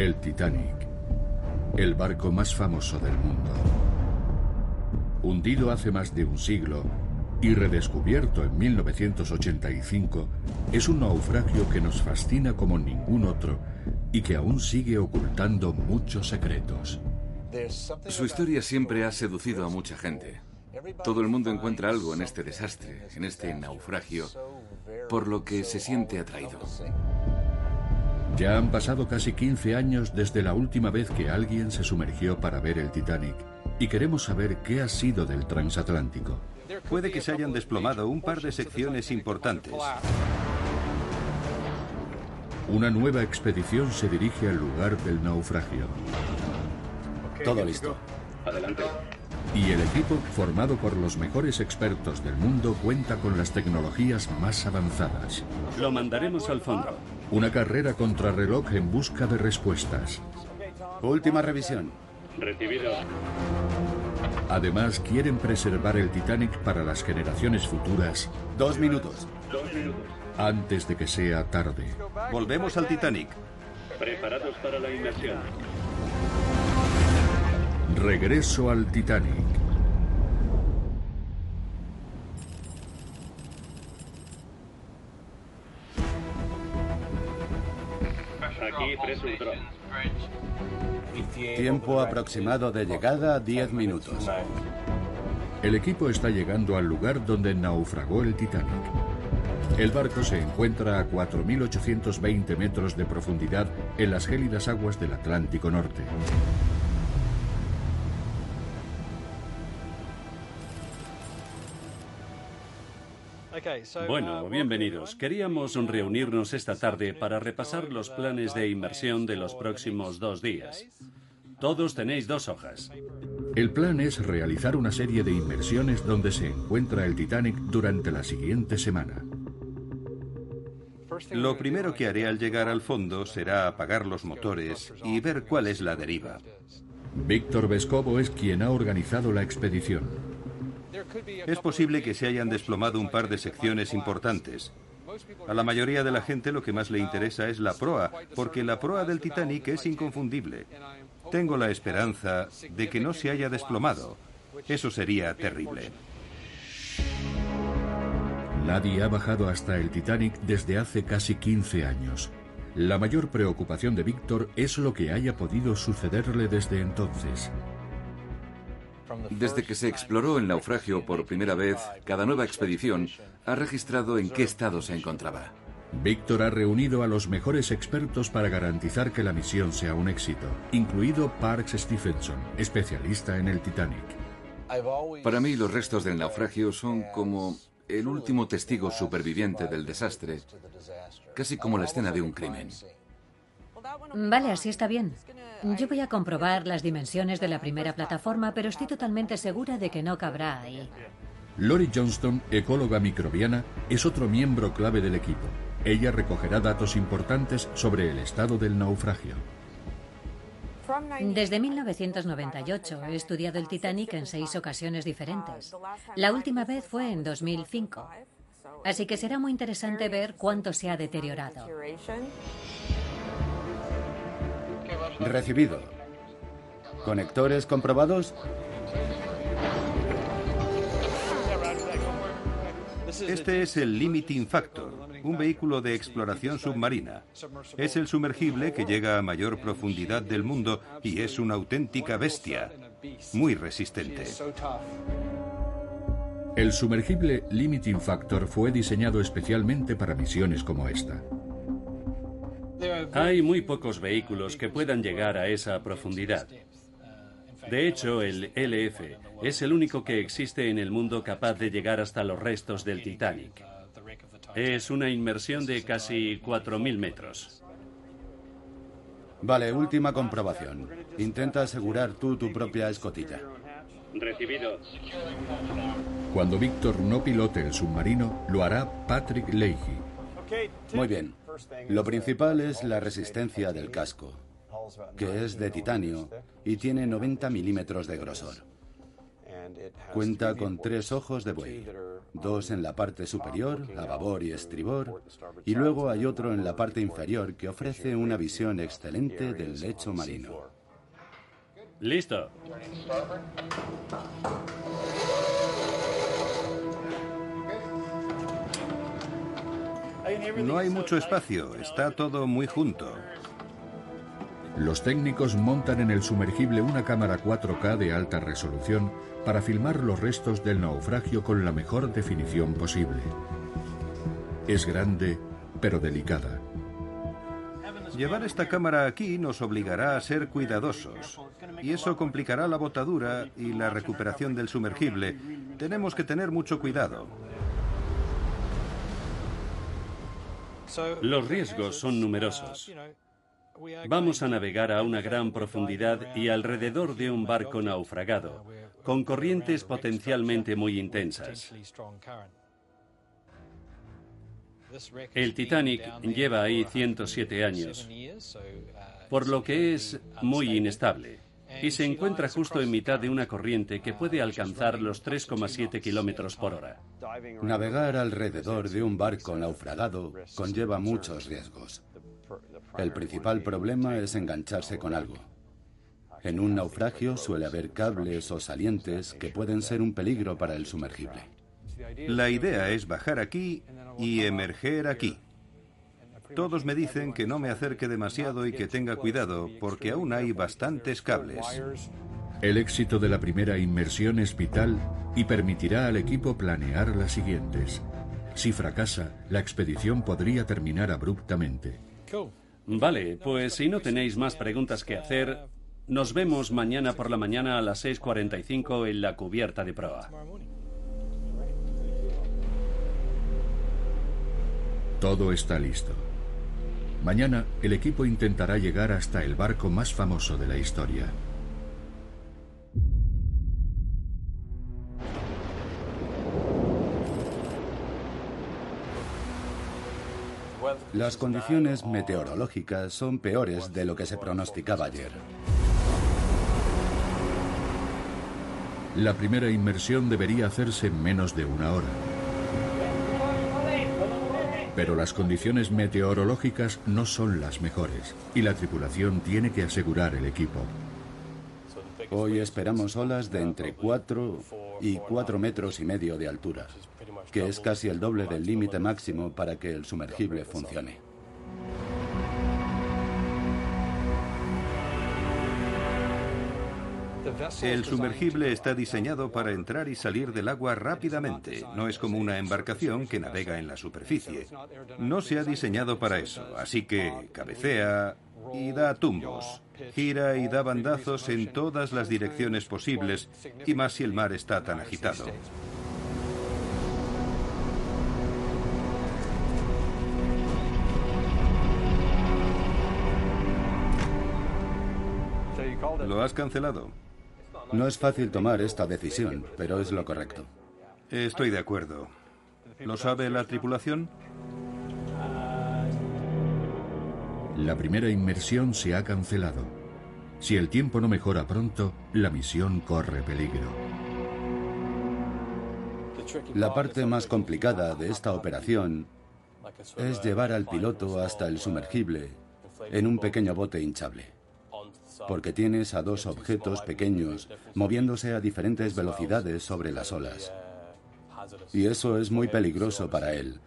El Titanic, el barco más famoso del mundo. Hundido hace más de un siglo y redescubierto en 1985, es un naufragio que nos fascina como ningún otro y que aún sigue ocultando muchos secretos. Su historia siempre ha seducido a mucha gente. Todo el mundo encuentra algo en este desastre, en este naufragio, por lo que se siente atraído. Ya han pasado casi 15 años desde la última vez que alguien se sumergió para ver el Titanic y queremos saber qué ha sido del transatlántico. Puede que se hayan desplomado un par de secciones importantes. Una nueva expedición se dirige al lugar del naufragio. Todo listo. Adelante. Y el equipo, formado por los mejores expertos del mundo, cuenta con las tecnologías más avanzadas. Lo mandaremos al fondo. Una carrera contrarreloj en busca de respuestas. Última revisión. Recibido. Además, quieren preservar el Titanic para las generaciones futuras Dos minutos. Dos minutos. antes de que sea tarde. Volvemos al Titanic. Preparados para la inmersión. Regreso al Titanic. Tiempo aproximado de llegada 10 minutos. El equipo está llegando al lugar donde naufragó el Titanic. El barco se encuentra a 4.820 metros de profundidad en las gélidas aguas del Atlántico Norte. Bueno, bienvenidos. Queríamos reunirnos esta tarde para repasar los planes de inmersión de los próximos dos días. Todos tenéis dos hojas. El plan es realizar una serie de inmersiones donde se encuentra el Titanic durante la siguiente semana. Lo primero que haré al llegar al fondo será apagar los motores y ver cuál es la deriva. Víctor Vescovo es quien ha organizado la expedición. Es posible que se hayan desplomado un par de secciones importantes. A la mayoría de la gente lo que más le interesa es la proa, porque la proa del Titanic es inconfundible. Tengo la esperanza de que no se haya desplomado. Eso sería terrible. Nadie ha bajado hasta el Titanic desde hace casi 15 años. La mayor preocupación de Víctor es lo que haya podido sucederle desde entonces. Desde que se exploró el naufragio por primera vez, cada nueva expedición ha registrado en qué estado se encontraba. Víctor ha reunido a los mejores expertos para garantizar que la misión sea un éxito, incluido Parks Stephenson, especialista en el Titanic. Para mí los restos del naufragio son como el último testigo superviviente del desastre, casi como la escena de un crimen. Vale, así está bien. Yo voy a comprobar las dimensiones de la primera plataforma, pero estoy totalmente segura de que no cabrá ahí. Lori Johnston, ecóloga microbiana, es otro miembro clave del equipo. Ella recogerá datos importantes sobre el estado del naufragio. Desde 1998 he estudiado el Titanic en seis ocasiones diferentes. La última vez fue en 2005. Así que será muy interesante ver cuánto se ha deteriorado. Recibido. ¿Conectores comprobados? Este es el Limiting Factor, un vehículo de exploración submarina. Es el sumergible que llega a mayor profundidad del mundo y es una auténtica bestia, muy resistente. El sumergible Limiting Factor fue diseñado especialmente para misiones como esta. Hay muy pocos vehículos que puedan llegar a esa profundidad. De hecho, el LF es el único que existe en el mundo capaz de llegar hasta los restos del Titanic. Es una inmersión de casi 4.000 metros. Vale, última comprobación. Intenta asegurar tú tu propia escotilla. Recibido. Cuando Víctor no pilote el submarino, lo hará Patrick Leahy. Muy bien. Lo principal es la resistencia del casco, que es de titanio y tiene 90 milímetros de grosor. Cuenta con tres ojos de buey, dos en la parte superior, a babor y estribor, y luego hay otro en la parte inferior que ofrece una visión excelente del lecho marino. Listo. No hay mucho espacio, está todo muy junto. Los técnicos montan en el sumergible una cámara 4K de alta resolución para filmar los restos del naufragio con la mejor definición posible. Es grande, pero delicada. Llevar esta cámara aquí nos obligará a ser cuidadosos. Y eso complicará la botadura y la recuperación del sumergible. Tenemos que tener mucho cuidado. Los riesgos son numerosos. Vamos a navegar a una gran profundidad y alrededor de un barco naufragado, con corrientes potencialmente muy intensas. El Titanic lleva ahí 107 años, por lo que es muy inestable y se encuentra justo en mitad de una corriente que puede alcanzar los 3,7 kilómetros por hora. Navegar alrededor de un barco naufragado conlleva muchos riesgos. El principal problema es engancharse con algo. En un naufragio suele haber cables o salientes que pueden ser un peligro para el sumergible. La idea es bajar aquí y emerger aquí. Todos me dicen que no me acerque demasiado y que tenga cuidado, porque aún hay bastantes cables. El éxito de la primera inmersión es vital y permitirá al equipo planear las siguientes. Si fracasa, la expedición podría terminar abruptamente. Vale, pues si no tenéis más preguntas que hacer, nos vemos mañana por la mañana a las 6.45 en la cubierta de proa. Todo está listo. Mañana el equipo intentará llegar hasta el barco más famoso de la historia. Las condiciones meteorológicas son peores de lo que se pronosticaba ayer. La primera inmersión debería hacerse en menos de una hora. Pero las condiciones meteorológicas no son las mejores y la tripulación tiene que asegurar el equipo. Hoy esperamos olas de entre 4 y 4 metros y medio de altura, que es casi el doble del límite máximo para que el sumergible funcione. El sumergible está diseñado para entrar y salir del agua rápidamente. No es como una embarcación que navega en la superficie. No se ha diseñado para eso, así que cabecea y da tumbos. Gira y da bandazos en todas las direcciones posibles, y más si el mar está tan agitado. ¿Lo has cancelado? No es fácil tomar esta decisión, pero es lo correcto. Estoy de acuerdo. ¿Lo sabe la tripulación? La primera inmersión se ha cancelado. Si el tiempo no mejora pronto, la misión corre peligro. La parte más complicada de esta operación es llevar al piloto hasta el sumergible en un pequeño bote hinchable porque tienes a dos objetos pequeños moviéndose a diferentes velocidades sobre las olas. Y eso es muy peligroso para él.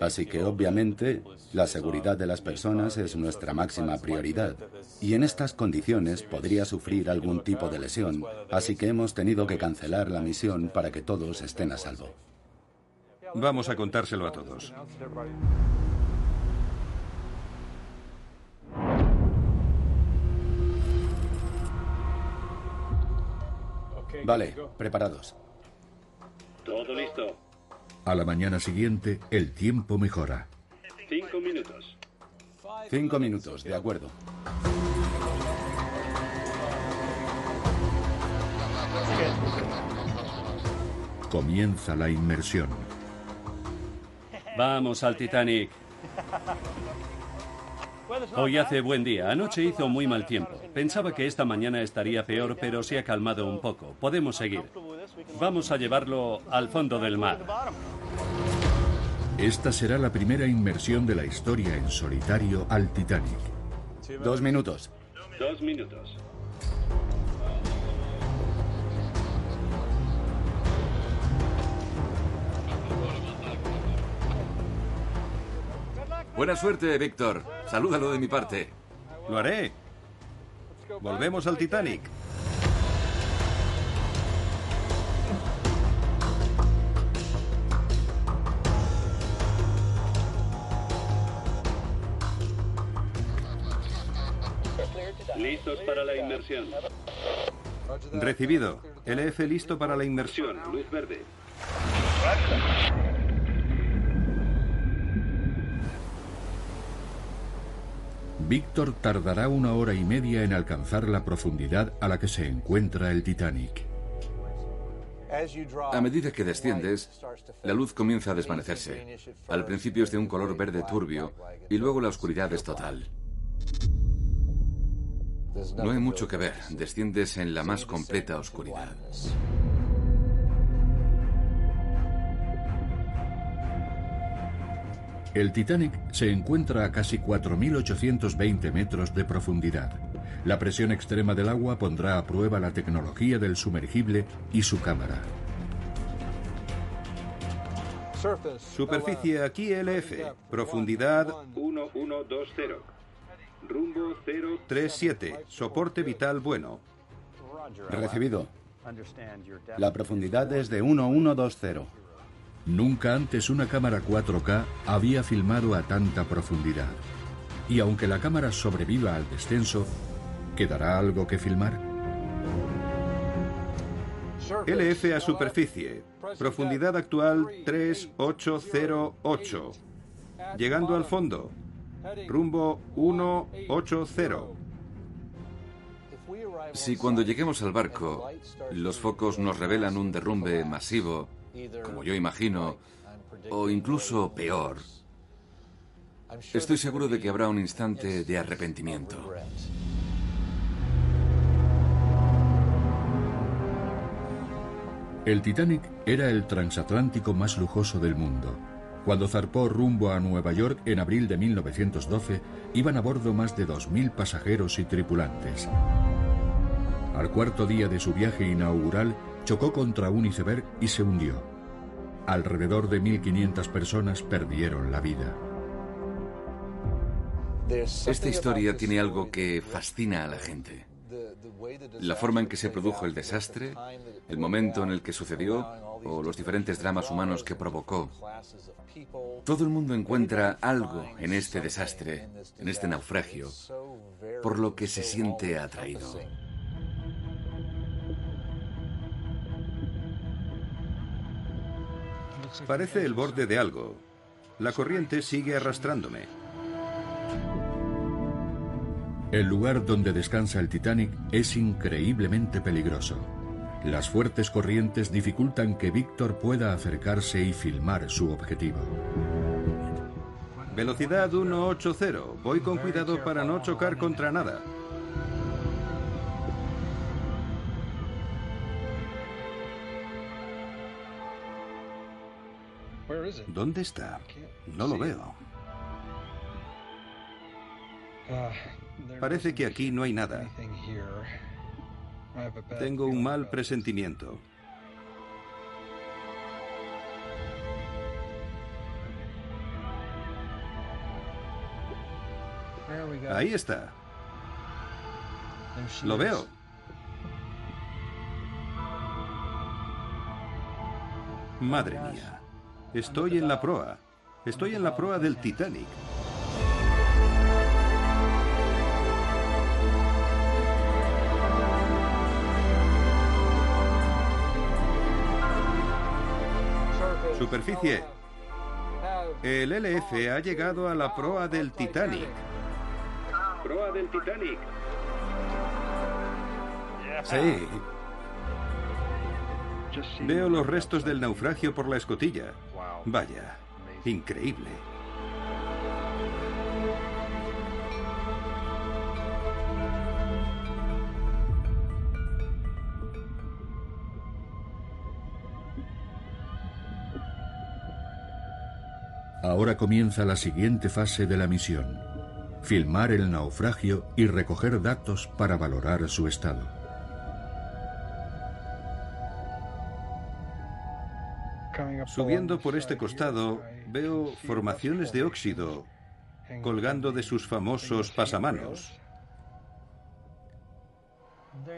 Así que obviamente la seguridad de las personas es nuestra máxima prioridad. Y en estas condiciones podría sufrir algún tipo de lesión. Así que hemos tenido que cancelar la misión para que todos estén a salvo. Vamos a contárselo a todos. Vale, preparados. Todo listo. A la mañana siguiente, el tiempo mejora. Cinco minutos. Cinco minutos, de acuerdo. Comienza la inmersión. Vamos al Titanic. Hoy hace buen día. Anoche hizo muy mal tiempo. Pensaba que esta mañana estaría peor, pero se ha calmado un poco. Podemos seguir. Vamos a llevarlo al fondo del mar. Esta será la primera inmersión de la historia en solitario al Titanic. Dos minutos. Dos minutos. Buena suerte, Víctor. Salúdalo de mi parte. Lo haré. Volvemos al Titanic. Listos para la inmersión. Recibido. LF listo para la inmersión. Luz verde. Víctor tardará una hora y media en alcanzar la profundidad a la que se encuentra el Titanic. A medida que desciendes, la luz comienza a desvanecerse. Al principio es de un color verde turbio y luego la oscuridad es total. No hay mucho que ver, desciendes en la más completa oscuridad. El Titanic se encuentra a casi 4.820 metros de profundidad. La presión extrema del agua pondrá a prueba la tecnología del sumergible y su cámara. Superficie aquí LF. Profundidad 1120. Rumbo 0. 37. Soporte vital bueno. Recibido. La profundidad es de 1120. Nunca antes una cámara 4K había filmado a tanta profundidad. Y aunque la cámara sobreviva al descenso, ¿quedará algo que filmar? LF a superficie. Profundidad actual 3808. Llegando al fondo. Rumbo 180. Si cuando lleguemos al barco los focos nos revelan un derrumbe masivo, como yo imagino, o incluso peor, estoy seguro de que habrá un instante de arrepentimiento. El Titanic era el transatlántico más lujoso del mundo. Cuando zarpó rumbo a Nueva York en abril de 1912, iban a bordo más de 2.000 pasajeros y tripulantes. Al cuarto día de su viaje inaugural, chocó contra un iceberg y se hundió. Alrededor de 1.500 personas perdieron la vida. Esta historia tiene algo que fascina a la gente. La forma en que se produjo el desastre, el momento en el que sucedió o los diferentes dramas humanos que provocó. Todo el mundo encuentra algo en este desastre, en este naufragio, por lo que se siente atraído. Parece el borde de algo. La corriente sigue arrastrándome. El lugar donde descansa el Titanic es increíblemente peligroso. Las fuertes corrientes dificultan que Víctor pueda acercarse y filmar su objetivo. Velocidad 180. Voy con cuidado para no chocar contra nada. ¿Dónde está? No lo veo. Parece que aquí no hay nada. Tengo un mal presentimiento. Ahí está. Lo veo. Madre mía. Estoy en la proa. Estoy en la proa del Titanic. Superficie. El LF ha llegado a la proa del Titanic. Proa del Titanic. Sí. Veo los restos del naufragio por la escotilla. Vaya, increíble. Ahora comienza la siguiente fase de la misión, filmar el naufragio y recoger datos para valorar su estado. Subiendo por este costado, veo formaciones de óxido colgando de sus famosos pasamanos.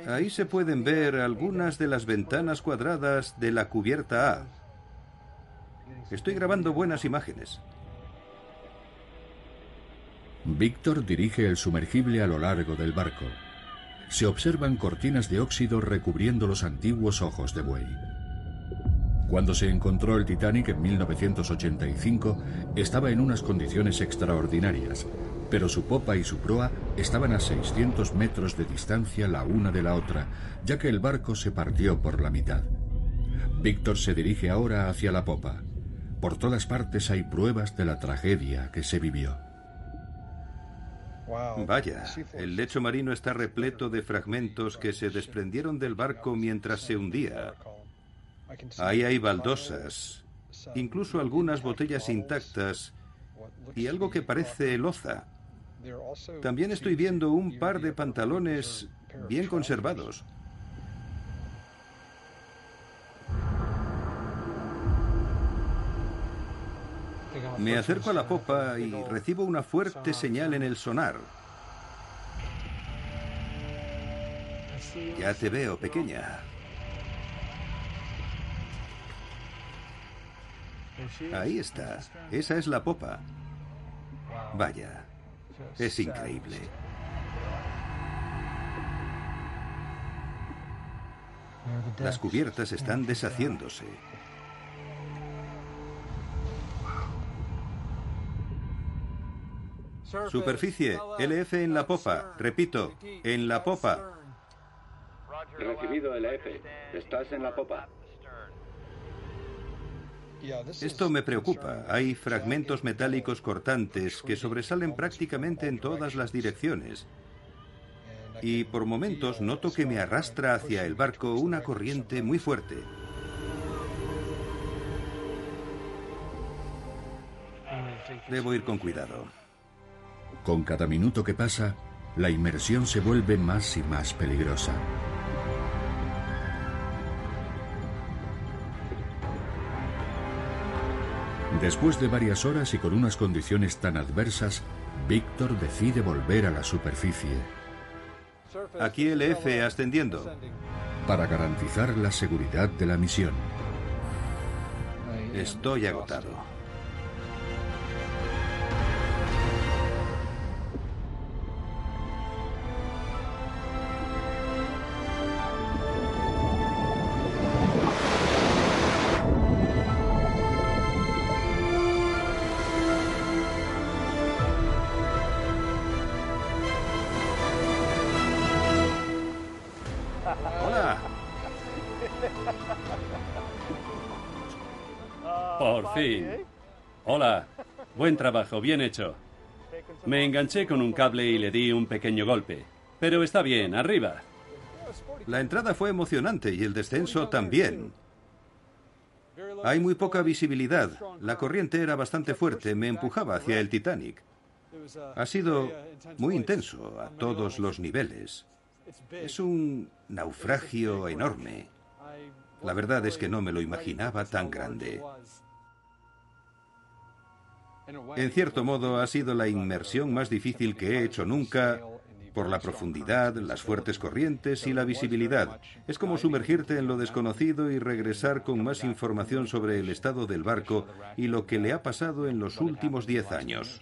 Ahí se pueden ver algunas de las ventanas cuadradas de la cubierta A. Estoy grabando buenas imágenes. Víctor dirige el sumergible a lo largo del barco. Se observan cortinas de óxido recubriendo los antiguos ojos de buey. Cuando se encontró el Titanic en 1985, estaba en unas condiciones extraordinarias, pero su popa y su proa estaban a 600 metros de distancia la una de la otra, ya que el barco se partió por la mitad. Víctor se dirige ahora hacia la popa. Por todas partes hay pruebas de la tragedia que se vivió. Vaya, el lecho marino está repleto de fragmentos que se desprendieron del barco mientras se hundía. Ahí hay baldosas, incluso algunas botellas intactas y algo que parece loza. También estoy viendo un par de pantalones bien conservados. Me acerco a la popa y recibo una fuerte señal en el sonar. Ya te veo, pequeña. Ahí está. Esa es la popa. Vaya. Es increíble. Las cubiertas están deshaciéndose. Superficie, LF en la popa. Repito, en la popa. Recibido LF. Estás en la popa. Esto me preocupa. Hay fragmentos metálicos cortantes que sobresalen prácticamente en todas las direcciones. Y por momentos noto que me arrastra hacia el barco una corriente muy fuerte. Debo ir con cuidado. Con cada minuto que pasa, la inmersión se vuelve más y más peligrosa. Después de varias horas y con unas condiciones tan adversas, Víctor decide volver a la superficie. Aquí el F ascendiendo. Para garantizar la seguridad de la misión. Estoy agotado. Buen trabajo, bien hecho. Me enganché con un cable y le di un pequeño golpe. Pero está bien, arriba. La entrada fue emocionante y el descenso también. Hay muy poca visibilidad. La corriente era bastante fuerte, me empujaba hacia el Titanic. Ha sido muy intenso a todos los niveles. Es un naufragio enorme. La verdad es que no me lo imaginaba tan grande. En cierto modo ha sido la inmersión más difícil que he hecho nunca por la profundidad, las fuertes corrientes y la visibilidad. Es como sumergirte en lo desconocido y regresar con más información sobre el estado del barco y lo que le ha pasado en los últimos diez años.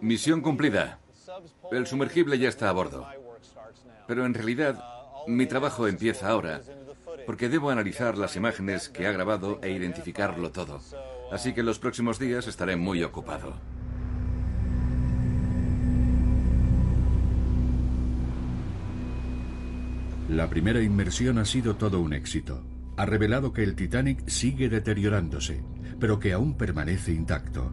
Misión cumplida. El sumergible ya está a bordo. Pero en realidad, mi trabajo empieza ahora, porque debo analizar las imágenes que ha grabado e identificarlo todo. Así que los próximos días estaré muy ocupado. La primera inmersión ha sido todo un éxito. Ha revelado que el Titanic sigue deteriorándose, pero que aún permanece intacto.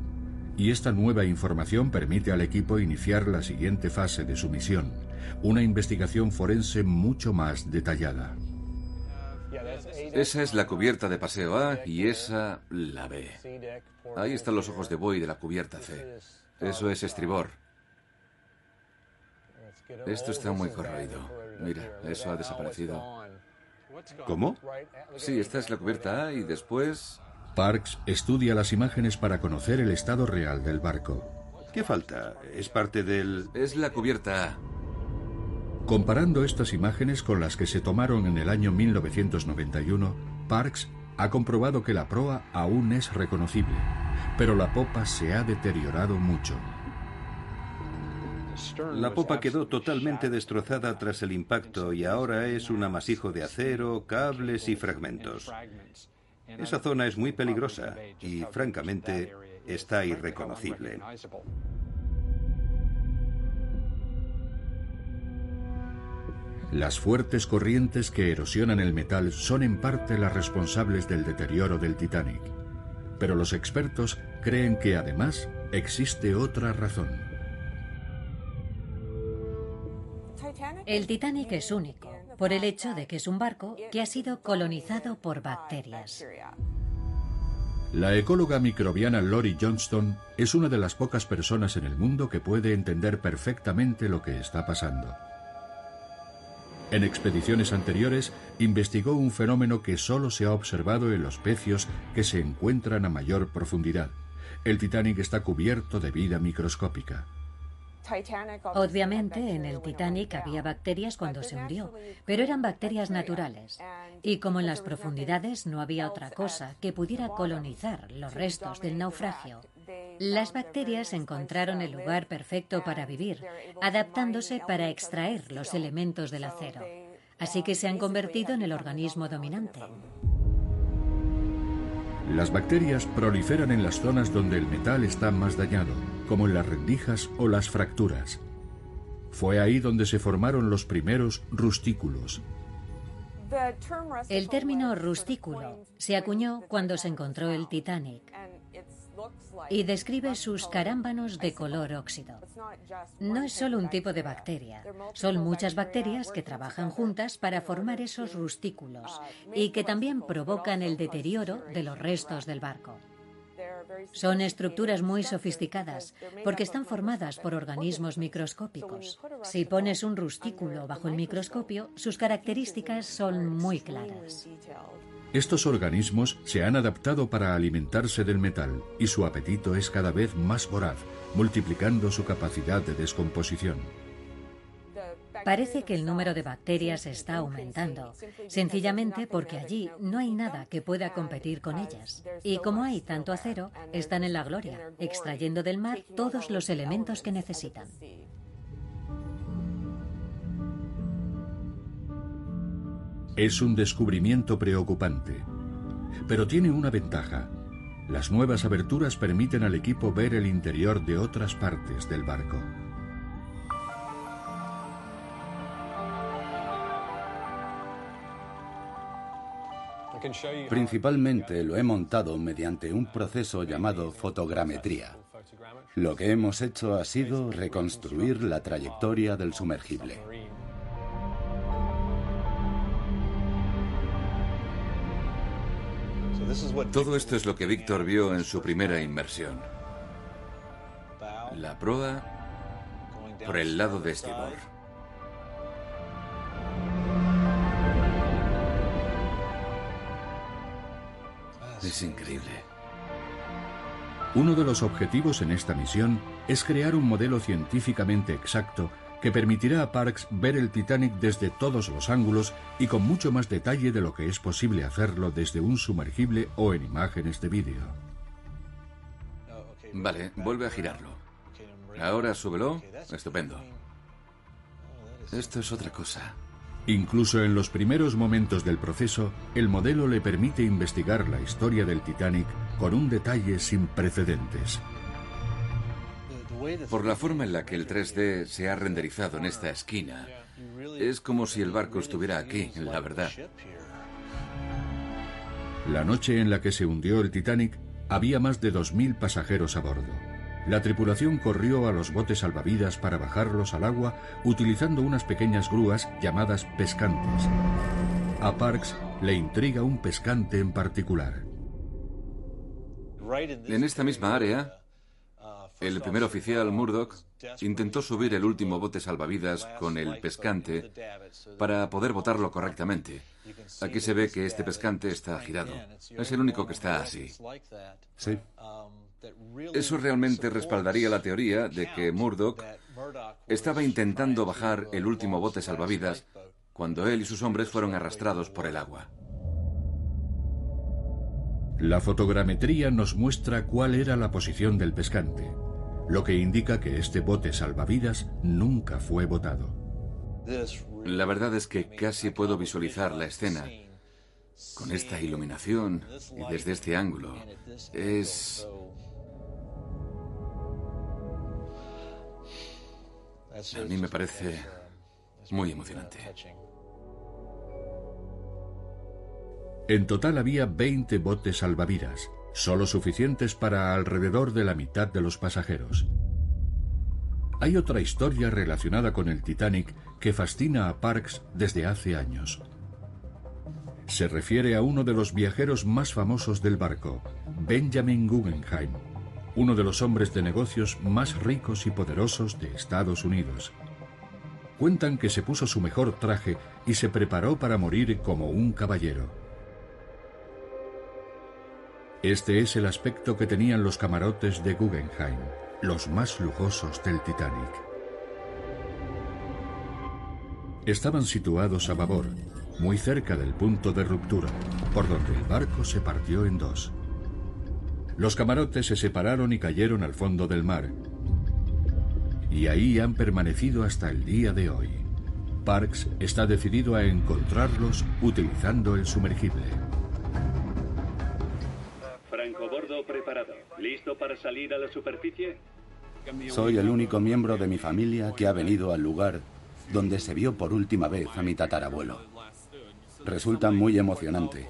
Y esta nueva información permite al equipo iniciar la siguiente fase de su misión, una investigación forense mucho más detallada. Esa es la cubierta de paseo A y esa la B. Ahí están los ojos de buey de la cubierta C. Eso es estribor. Esto está muy corroído. Mira, eso ha desaparecido. ¿Cómo? Sí, esta es la cubierta A y después... Parks estudia las imágenes para conocer el estado real del barco. ¿Qué falta? ¿Es parte del...? Es la cubierta A. Comparando estas imágenes con las que se tomaron en el año 1991, Parks ha comprobado que la proa aún es reconocible, pero la popa se ha deteriorado mucho. La popa quedó totalmente destrozada tras el impacto y ahora es un amasijo de acero, cables y fragmentos. Esa zona es muy peligrosa y, francamente, está irreconocible. Las fuertes corrientes que erosionan el metal son en parte las responsables del deterioro del Titanic. Pero los expertos creen que además existe otra razón. El Titanic es único por el hecho de que es un barco que ha sido colonizado por bacterias. La ecóloga microbiana Lori Johnston es una de las pocas personas en el mundo que puede entender perfectamente lo que está pasando. En expediciones anteriores investigó un fenómeno que solo se ha observado en los pecios que se encuentran a mayor profundidad. El Titanic está cubierto de vida microscópica. Obviamente en el Titanic había bacterias cuando se hundió, pero eran bacterias naturales. Y como en las profundidades no había otra cosa que pudiera colonizar los restos del naufragio, las bacterias encontraron el lugar perfecto para vivir, adaptándose para extraer los elementos del acero. Así que se han convertido en el organismo dominante. Las bacterias proliferan en las zonas donde el metal está más dañado, como en las rendijas o las fracturas. Fue ahí donde se formaron los primeros rustículos. El término rustículo se acuñó cuando se encontró el Titanic y describe sus carámbanos de color óxido. No es solo un tipo de bacteria, son muchas bacterias que trabajan juntas para formar esos rustículos y que también provocan el deterioro de los restos del barco. Son estructuras muy sofisticadas porque están formadas por organismos microscópicos. Si pones un rustículo bajo el microscopio, sus características son muy claras. Estos organismos se han adaptado para alimentarse del metal y su apetito es cada vez más voraz, multiplicando su capacidad de descomposición. Parece que el número de bacterias está aumentando, sencillamente porque allí no hay nada que pueda competir con ellas. Y como hay tanto acero, están en la gloria, extrayendo del mar todos los elementos que necesitan. Es un descubrimiento preocupante, pero tiene una ventaja. Las nuevas aberturas permiten al equipo ver el interior de otras partes del barco. Principalmente lo he montado mediante un proceso llamado fotogrametría. Lo que hemos hecho ha sido reconstruir la trayectoria del sumergible. Todo esto es lo que Víctor vio en su primera inmersión. La proa por el lado de estribor. Es increíble. Uno de los objetivos en esta misión es crear un modelo científicamente exacto que permitirá a Parks ver el Titanic desde todos los ángulos y con mucho más detalle de lo que es posible hacerlo desde un sumergible o en imágenes de vídeo. Vale, vuelve a girarlo. Ahora súbelo. Estupendo. Esto es otra cosa. Incluso en los primeros momentos del proceso, el modelo le permite investigar la historia del Titanic con un detalle sin precedentes. Por la forma en la que el 3D se ha renderizado en esta esquina, es como si el barco estuviera aquí, la verdad. La noche en la que se hundió el Titanic, había más de 2.000 pasajeros a bordo. La tripulación corrió a los botes salvavidas para bajarlos al agua utilizando unas pequeñas grúas llamadas pescantes. A Parks le intriga un pescante en particular. En esta misma área, el primer oficial Murdoch intentó subir el último bote salvavidas con el pescante para poder botarlo correctamente. Aquí se ve que este pescante está girado. Es el único que está así. Sí. Eso realmente respaldaría la teoría de que Murdoch estaba intentando bajar el último bote salvavidas cuando él y sus hombres fueron arrastrados por el agua. La fotogrametría nos muestra cuál era la posición del pescante, lo que indica que este bote salvavidas nunca fue botado. La verdad es que casi puedo visualizar la escena con esta iluminación y desde este ángulo. Es... A mí me parece muy emocionante. En total había 20 botes salvavidas, solo suficientes para alrededor de la mitad de los pasajeros. Hay otra historia relacionada con el Titanic que fascina a Parks desde hace años. Se refiere a uno de los viajeros más famosos del barco, Benjamin Guggenheim, uno de los hombres de negocios más ricos y poderosos de Estados Unidos. Cuentan que se puso su mejor traje y se preparó para morir como un caballero. Este es el aspecto que tenían los camarotes de Guggenheim, los más lujosos del Titanic. Estaban situados a babor, muy cerca del punto de ruptura, por donde el barco se partió en dos. Los camarotes se separaron y cayeron al fondo del mar, y ahí han permanecido hasta el día de hoy. Parks está decidido a encontrarlos utilizando el sumergible. ¿Listo para salir a la superficie? Soy el único miembro de mi familia que ha venido al lugar donde se vio por última vez a mi tatarabuelo. Resulta muy emocionante.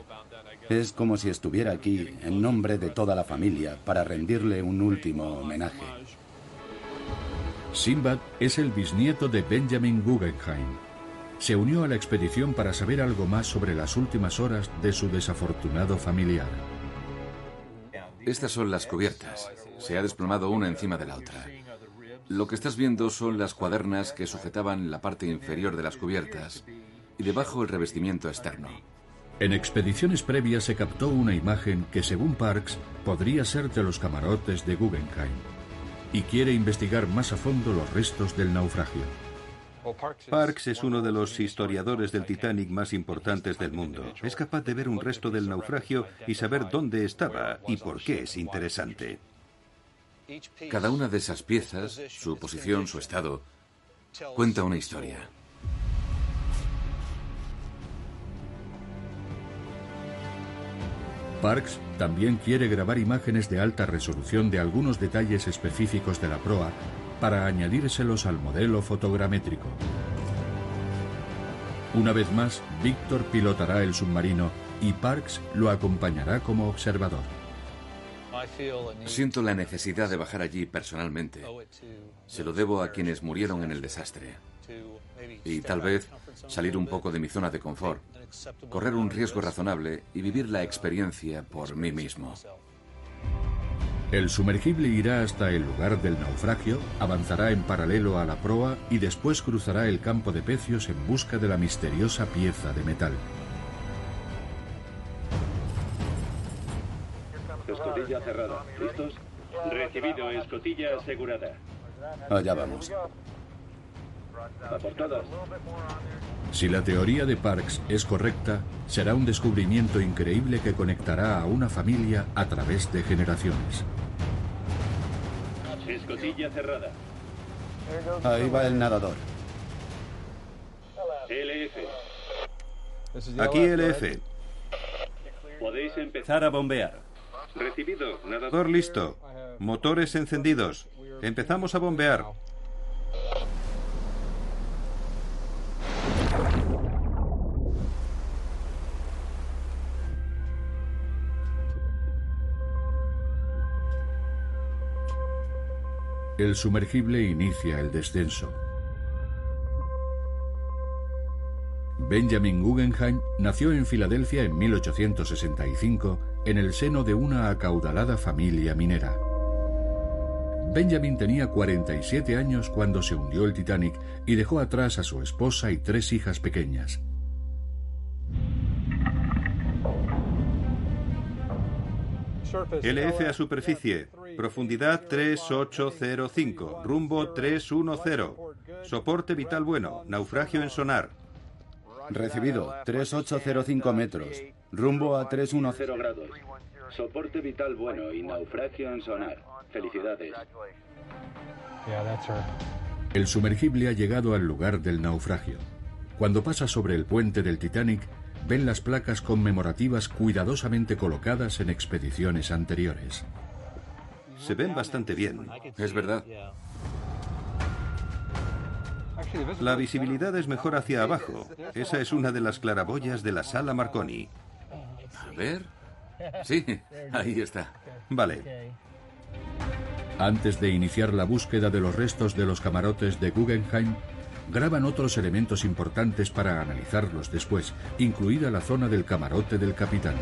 Es como si estuviera aquí en nombre de toda la familia para rendirle un último homenaje. Simbad es el bisnieto de Benjamin Guggenheim. Se unió a la expedición para saber algo más sobre las últimas horas de su desafortunado familiar. Estas son las cubiertas. Se ha desplomado una encima de la otra. Lo que estás viendo son las cuadernas que sujetaban la parte inferior de las cubiertas y debajo el revestimiento externo. En expediciones previas se captó una imagen que, según Parks, podría ser de los camarotes de Guggenheim y quiere investigar más a fondo los restos del naufragio. Parks es uno de los historiadores del Titanic más importantes del mundo. Es capaz de ver un resto del naufragio y saber dónde estaba y por qué es interesante. Cada una de esas piezas, su posición, su estado, cuenta una historia. Parks también quiere grabar imágenes de alta resolución de algunos detalles específicos de la proa para añadírselos al modelo fotogramétrico. Una vez más, Víctor pilotará el submarino y Parks lo acompañará como observador. Siento la necesidad de bajar allí personalmente. Se lo debo a quienes murieron en el desastre. Y tal vez salir un poco de mi zona de confort, correr un riesgo razonable y vivir la experiencia por mí mismo. El sumergible irá hasta el lugar del naufragio, avanzará en paralelo a la proa y después cruzará el campo de pecios en busca de la misteriosa pieza de metal. Escotilla cerrada. ¿Listos? Recibido, escotilla asegurada. Allá vamos. Si la teoría de Parks es correcta, será un descubrimiento increíble que conectará a una familia a través de generaciones. Escotilla cerrada. Ahí va el nadador. LF. Aquí LF. Podéis empezar. A bombear. Recibido. Nadador. Nadador listo. Motores encendidos. Empezamos a bombear. El sumergible inicia el descenso. Benjamin Guggenheim nació en Filadelfia en 1865 en el seno de una acaudalada familia minera. Benjamin tenía 47 años cuando se hundió el Titanic y dejó atrás a su esposa y tres hijas pequeñas. LF a superficie, profundidad 3805, rumbo 310, soporte vital bueno, naufragio en sonar. Recibido, 3805 metros, rumbo a 310 grados. Soporte vital bueno y naufragio en sonar. Felicidades. El sumergible ha llegado al lugar del naufragio. Cuando pasa sobre el puente del Titanic, ven las placas conmemorativas cuidadosamente colocadas en expediciones anteriores. Se ven bastante bien. Es verdad. La visibilidad es mejor hacia abajo. Esa es una de las claraboyas de la sala Marconi. A ver. Sí, ahí está. Vale. Antes de iniciar la búsqueda de los restos de los camarotes de Guggenheim, graban otros elementos importantes para analizarlos después, incluida la zona del camarote del capitán.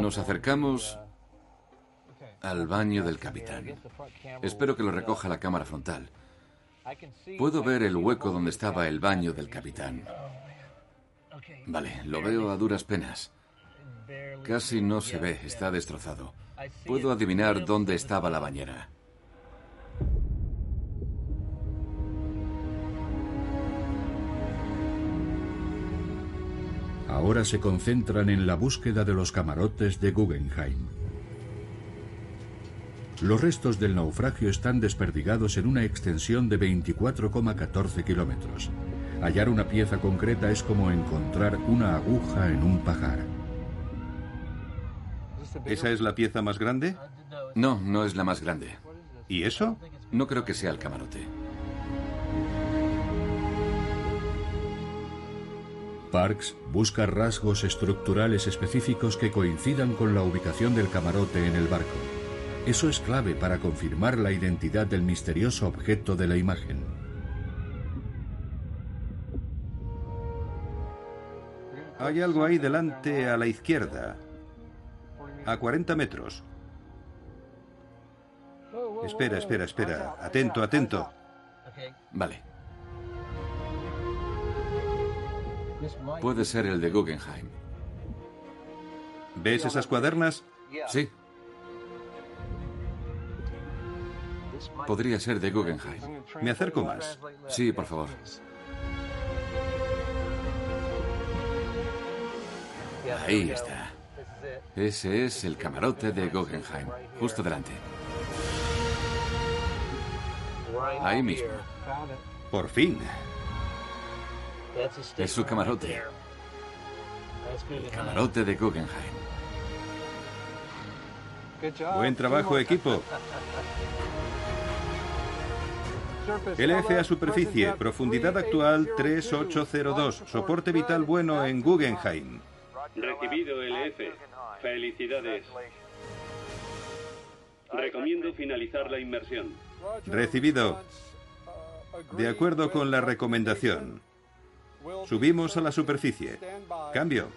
Nos acercamos al baño del capitán. Espero que lo recoja la cámara frontal. Puedo ver el hueco donde estaba el baño del capitán. Vale, lo veo a duras penas. Casi no se ve, está destrozado. Puedo adivinar dónde estaba la bañera. Ahora se concentran en la búsqueda de los camarotes de Guggenheim. Los restos del naufragio están desperdigados en una extensión de 24,14 kilómetros. Hallar una pieza concreta es como encontrar una aguja en un pajar. ¿Esa es la pieza más grande? No, no es la más grande. ¿Y eso? No creo que sea el camarote. Parks busca rasgos estructurales específicos que coincidan con la ubicación del camarote en el barco. Eso es clave para confirmar la identidad del misterioso objeto de la imagen. Hay algo ahí delante a la izquierda, a 40 metros. Espera, espera, espera. Atento, atento. Vale. Puede ser el de Guggenheim. ¿Ves esas cuadernas? Sí. Podría ser de Guggenheim. Me acerco más. Sí, por favor. Ahí está. Ese es el camarote de Guggenheim, justo delante. Ahí mismo. Por fin. Es su camarote. El camarote de Guggenheim. Buen trabajo, equipo. LF a superficie, profundidad actual 3802, soporte vital bueno en Guggenheim. Recibido LF. Felicidades. Recomiendo finalizar la inmersión. Recibido. De acuerdo con la recomendación. Subimos a la superficie. Cambio.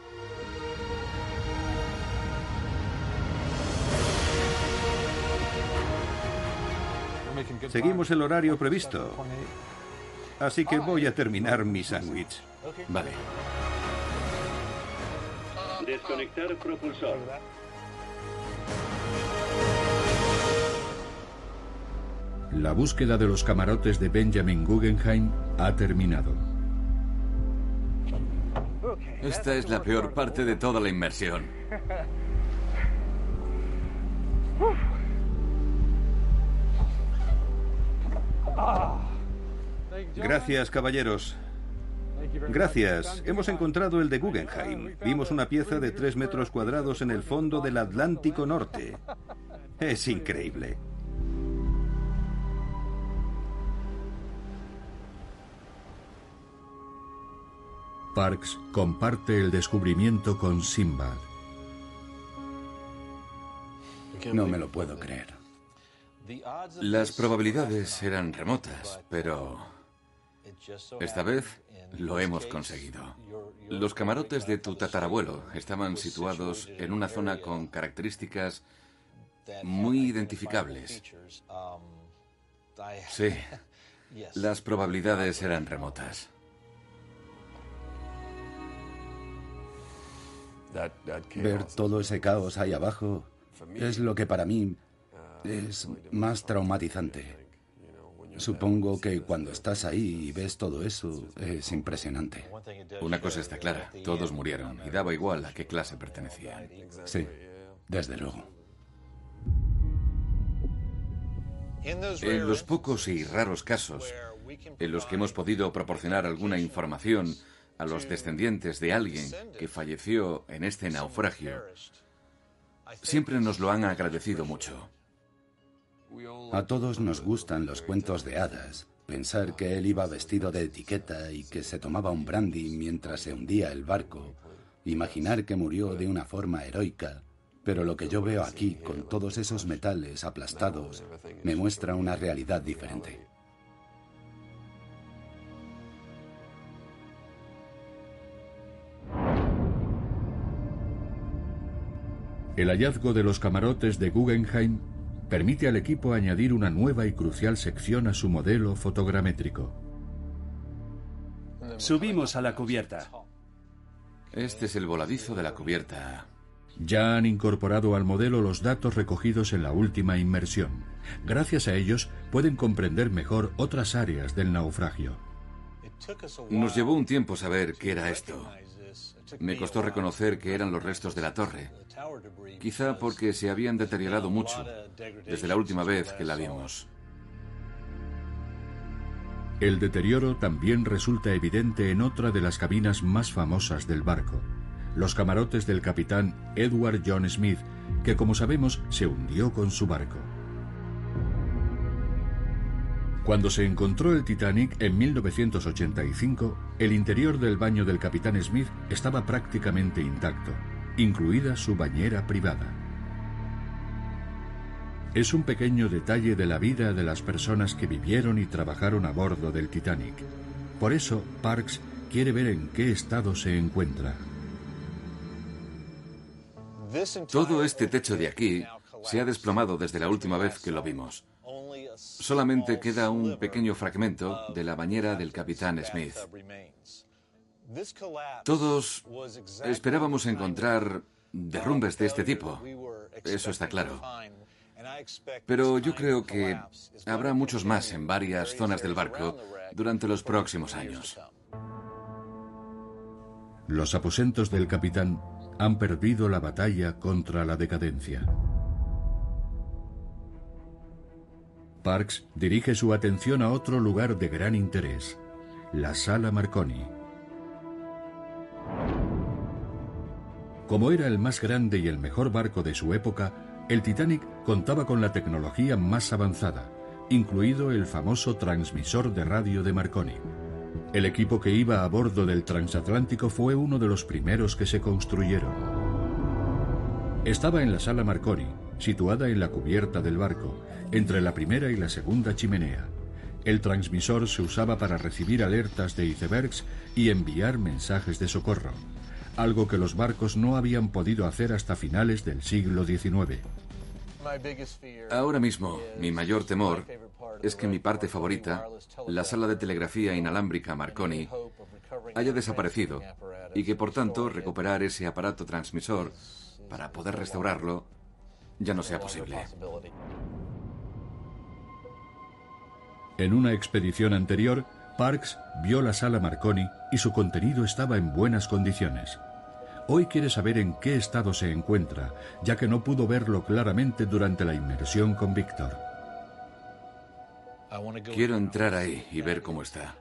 Seguimos el horario previsto. Así que voy a terminar mi sándwich. Vale. Desconectar propulsor. La búsqueda de los camarotes de Benjamin Guggenheim ha terminado. Esta es la peor parte de toda la inmersión. Gracias, caballeros. Gracias. Hemos encontrado el de Guggenheim. Vimos una pieza de tres metros cuadrados en el fondo del Atlántico Norte. Es increíble. Parks comparte el descubrimiento con Simbad. No me lo puedo creer. Las probabilidades eran remotas, pero Esta vez lo hemos conseguido. Los camarotes de tu tatarabuelo estaban situados en una zona con características muy identificables. Sí, las probabilidades eran remotas. Ver todo ese caos ahí abajo es lo que para mí es más traumatizante. Supongo que cuando estás ahí y ves todo eso es impresionante. Una cosa está clara, todos murieron y daba igual a qué clase pertenecían. Sí, desde luego. En los pocos y raros casos en los que hemos podido proporcionar alguna información a los descendientes de alguien que falleció en este naufragio, siempre nos lo han agradecido mucho. A todos nos gustan los cuentos de hadas. Pensar que él iba vestido de etiqueta y que se tomaba un brandy mientras se hundía el barco. Imaginar que murió de una forma heroica. Pero lo que yo veo aquí, con todos esos metales aplastados, me muestra una realidad diferente. El hallazgo de los camarotes de Guggenheim permite al equipo añadir una nueva y crucial sección a su modelo fotogramétrico. Subimos a la cubierta. Este es el voladizo de la cubierta. Ya han incorporado al modelo los datos recogidos en la última inmersión. Gracias a ellos pueden comprender mejor otras áreas del naufragio. Nos llevó un tiempo saber qué era esto. Me costó reconocer que eran los restos de la torre, quizá porque se habían deteriorado mucho desde la última vez que la vimos. El deterioro también resulta evidente en otra de las cabinas más famosas del barco, los camarotes del capitán Edward John Smith, que como sabemos se hundió con su barco. Cuando se encontró el Titanic en 1985, el interior del baño del capitán Smith estaba prácticamente intacto, incluida su bañera privada. Es un pequeño detalle de la vida de las personas que vivieron y trabajaron a bordo del Titanic. Por eso, Parks quiere ver en qué estado se encuentra. Todo este techo de aquí se ha desplomado desde la última vez que lo vimos. Solamente queda un pequeño fragmento de la bañera del capitán Smith. Todos esperábamos encontrar derrumbes de este tipo. Eso está claro. Pero yo creo que habrá muchos más en varias zonas del barco durante los próximos años. Los aposentos del capitán han perdido la batalla contra la decadencia. Parks dirige su atención a otro lugar de gran interés, la Sala Marconi. Como era el más grande y el mejor barco de su época, el Titanic contaba con la tecnología más avanzada, incluido el famoso transmisor de radio de Marconi. El equipo que iba a bordo del transatlántico fue uno de los primeros que se construyeron. Estaba en la sala Marconi, situada en la cubierta del barco, entre la primera y la segunda chimenea. El transmisor se usaba para recibir alertas de icebergs y enviar mensajes de socorro, algo que los barcos no habían podido hacer hasta finales del siglo XIX. Ahora mismo, mi mayor temor es que mi parte favorita, la sala de telegrafía inalámbrica Marconi, haya desaparecido y que por tanto recuperar ese aparato transmisor para poder restaurarlo ya no sea posible. En una expedición anterior, Parks vio la sala Marconi y su contenido estaba en buenas condiciones. Hoy quiere saber en qué estado se encuentra, ya que no pudo verlo claramente durante la inmersión con Víctor. Quiero entrar ahí y ver cómo está.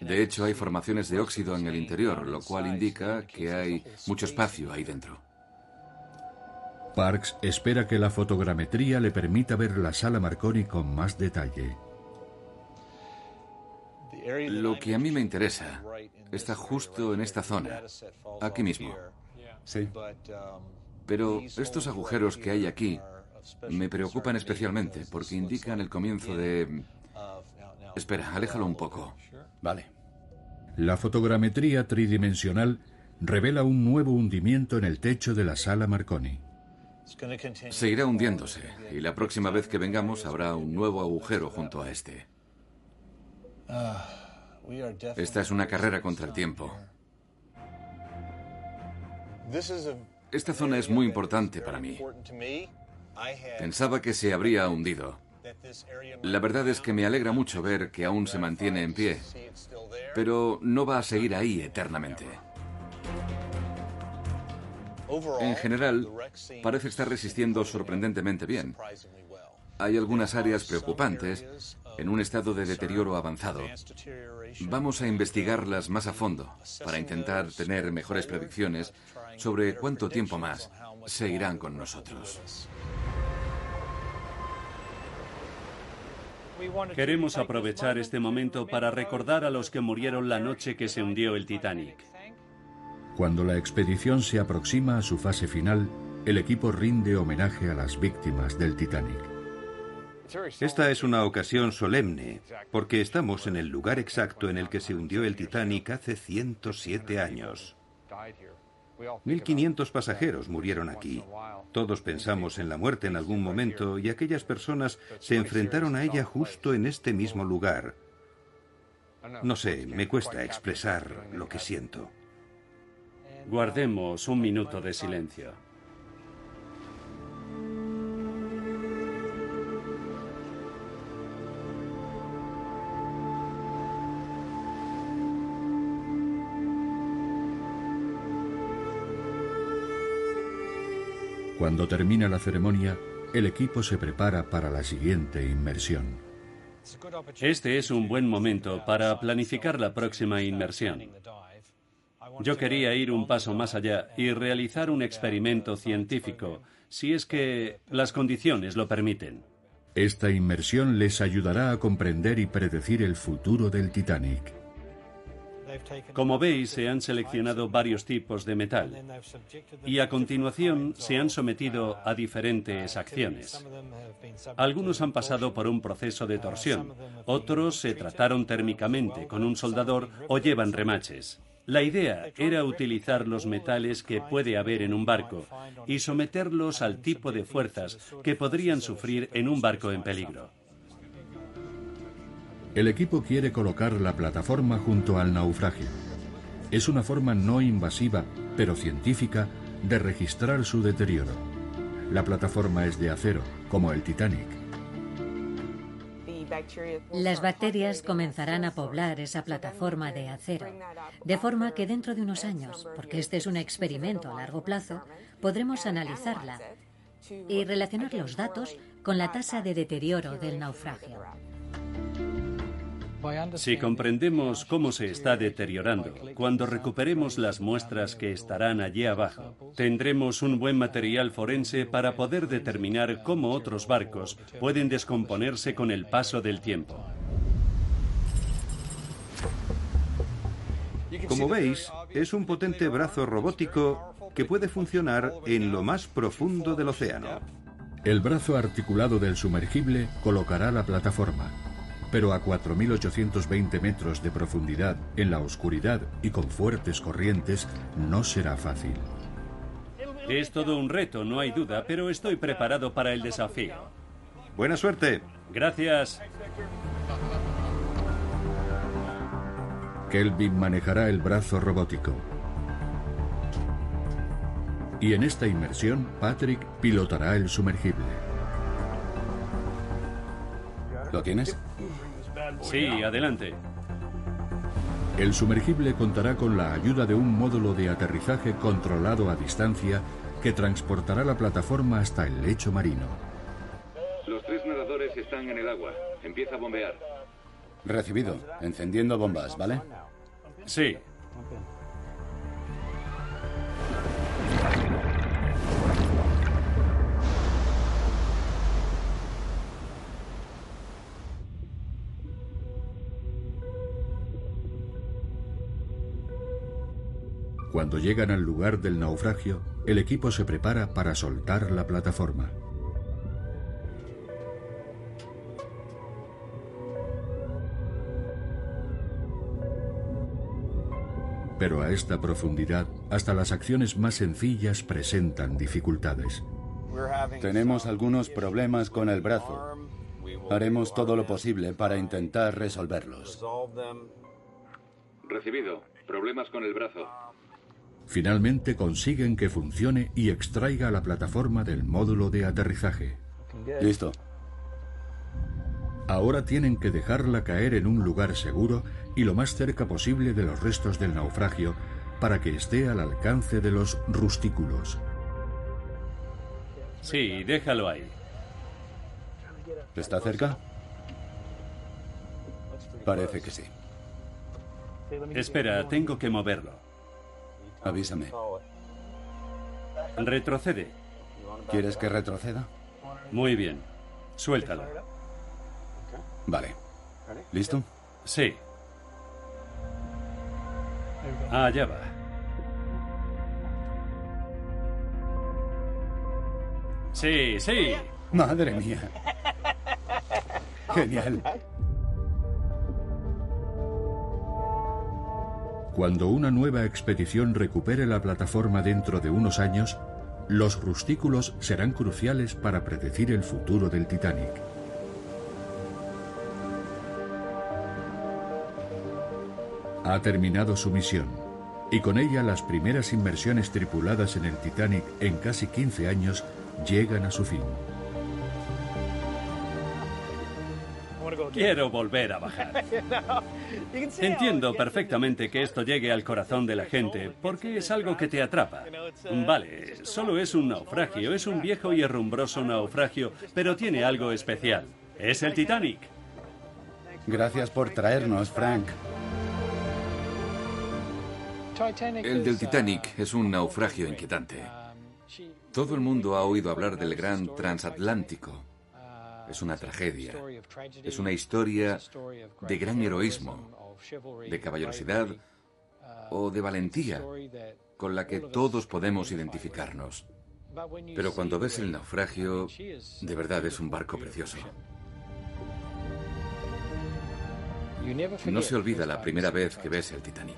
De hecho, hay formaciones de óxido en el interior, lo cual indica que hay mucho espacio ahí dentro. Parks espera que la fotogrametría le permita ver la sala Marconi con más detalle. Lo que a mí me interesa está justo en esta zona, aquí mismo. Sí. Pero estos agujeros que hay aquí me preocupan especialmente porque indican el comienzo de... Espera, aléjalo un poco. Vale. La fotogrametría tridimensional revela un nuevo hundimiento en el techo de la sala Marconi. Seguirá hundiéndose y la próxima vez que vengamos habrá un nuevo agujero junto a este. Esta es una carrera contra el tiempo. Esta zona es muy importante para mí. Pensaba que se habría hundido. La verdad es que me alegra mucho ver que aún se mantiene en pie, pero no va a seguir ahí eternamente. En general, parece estar resistiendo sorprendentemente bien. Hay algunas áreas preocupantes en un estado de deterioro avanzado. Vamos a investigarlas más a fondo para intentar tener mejores predicciones sobre cuánto tiempo más se irán con nosotros. Queremos aprovechar este momento para recordar a los que murieron la noche que se hundió el Titanic. Cuando la expedición se aproxima a su fase final, el equipo rinde homenaje a las víctimas del Titanic. Esta es una ocasión solemne, porque estamos en el lugar exacto en el que se hundió el Titanic hace 107 años. 1.500 pasajeros murieron aquí. Todos pensamos en la muerte en algún momento y aquellas personas se enfrentaron a ella justo en este mismo lugar. No sé, me cuesta expresar lo que siento. Guardemos un minuto de silencio. Cuando termina la ceremonia, el equipo se prepara para la siguiente inmersión. Este es un buen momento para planificar la próxima inmersión. Yo quería ir un paso más allá y realizar un experimento científico, si es que las condiciones lo permiten. Esta inmersión les ayudará a comprender y predecir el futuro del Titanic. Como veis, se han seleccionado varios tipos de metal y a continuación se han sometido a diferentes acciones. Algunos han pasado por un proceso de torsión, otros se trataron térmicamente con un soldador o llevan remaches. La idea era utilizar los metales que puede haber en un barco y someterlos al tipo de fuerzas que podrían sufrir en un barco en peligro. El equipo quiere colocar la plataforma junto al naufragio. Es una forma no invasiva, pero científica, de registrar su deterioro. La plataforma es de acero, como el Titanic. Las bacterias comenzarán a poblar esa plataforma de acero, de forma que dentro de unos años, porque este es un experimento a largo plazo, podremos analizarla y relacionar los datos con la tasa de deterioro del naufragio. Si comprendemos cómo se está deteriorando, cuando recuperemos las muestras que estarán allí abajo, tendremos un buen material forense para poder determinar cómo otros barcos pueden descomponerse con el paso del tiempo. Como veis, es un potente brazo robótico que puede funcionar en lo más profundo del océano. El brazo articulado del sumergible colocará la plataforma pero a 4.820 metros de profundidad, en la oscuridad y con fuertes corrientes, no será fácil. Es todo un reto, no hay duda, pero estoy preparado para el desafío. Buena suerte. Gracias. Kelvin manejará el brazo robótico. Y en esta inmersión, Patrick pilotará el sumergible. ¿Lo tienes? Sí, adelante. El sumergible contará con la ayuda de un módulo de aterrizaje controlado a distancia que transportará la plataforma hasta el lecho marino. Los tres nadadores están en el agua. Empieza a bombear. Recibido. Encendiendo bombas, ¿vale? Sí. Cuando llegan al lugar del naufragio, el equipo se prepara para soltar la plataforma. Pero a esta profundidad, hasta las acciones más sencillas presentan dificultades. Tenemos algunos problemas con el brazo. Haremos todo lo posible para intentar resolverlos. Recibido. Problemas con el brazo. Finalmente consiguen que funcione y extraiga la plataforma del módulo de aterrizaje. Listo. Ahora tienen que dejarla caer en un lugar seguro y lo más cerca posible de los restos del naufragio para que esté al alcance de los rustículos. Sí, déjalo ahí. ¿Está cerca? Parece que sí. Espera, tengo que moverlo. Avísame. Retrocede. ¿Quieres que retroceda? Muy bien. Suéltalo. Vale. ¿Listo? Sí. Allá va. Sí, sí. Madre mía. Genial. Cuando una nueva expedición recupere la plataforma dentro de unos años, los rustículos serán cruciales para predecir el futuro del Titanic. Ha terminado su misión y con ella las primeras inversiones tripuladas en el Titanic en casi 15 años llegan a su fin. Quiero volver a bajar. Entiendo perfectamente que esto llegue al corazón de la gente, porque es algo que te atrapa. Vale, solo es un naufragio, es un viejo y herrumbroso naufragio, pero tiene algo especial. Es el Titanic. Gracias por traernos, Frank. El del Titanic es un naufragio inquietante. Todo el mundo ha oído hablar del gran transatlántico. Es una tragedia. Es una historia de gran heroísmo, de caballerosidad o de valentía con la que todos podemos identificarnos. Pero cuando ves el naufragio, de verdad es un barco precioso. No se olvida la primera vez que ves el Titanic.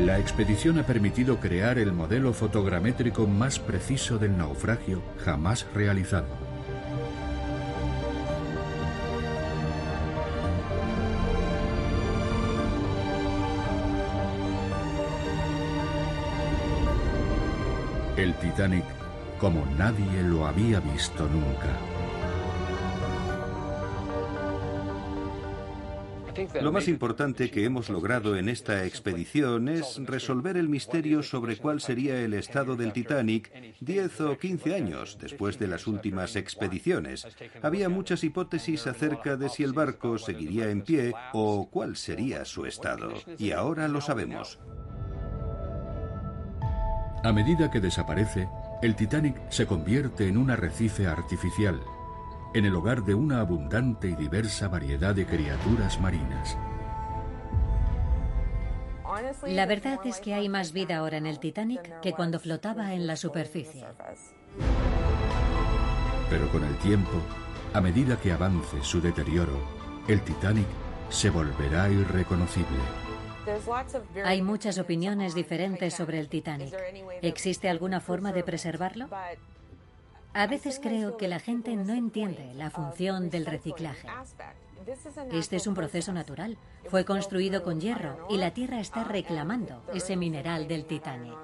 La expedición ha permitido crear el modelo fotogramétrico más preciso del naufragio jamás realizado. El Titanic como nadie lo había visto nunca. Lo más importante que hemos logrado en esta expedición es resolver el misterio sobre cuál sería el estado del Titanic 10 o 15 años después de las últimas expediciones. Había muchas hipótesis acerca de si el barco seguiría en pie o cuál sería su estado. Y ahora lo sabemos. A medida que desaparece, el Titanic se convierte en un arrecife artificial, en el hogar de una abundante y diversa variedad de criaturas marinas. La verdad es que hay más vida ahora en el Titanic que cuando flotaba en la superficie. Pero con el tiempo, a medida que avance su deterioro, el Titanic se volverá irreconocible. Hay muchas opiniones diferentes sobre el Titanic. ¿Existe alguna forma de preservarlo? A veces creo que la gente no entiende la función del reciclaje. Este es un proceso natural. Fue construido con hierro y la Tierra está reclamando ese mineral del Titanic.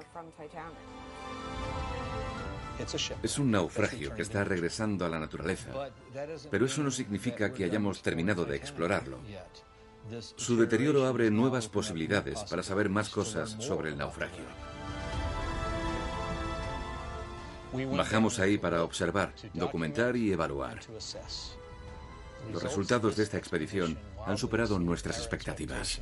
Es un naufragio que está regresando a la naturaleza, pero eso no significa que hayamos terminado de explorarlo. Su deterioro abre nuevas posibilidades para saber más cosas sobre el naufragio. Bajamos ahí para observar, documentar y evaluar. Los resultados de esta expedición han superado nuestras expectativas.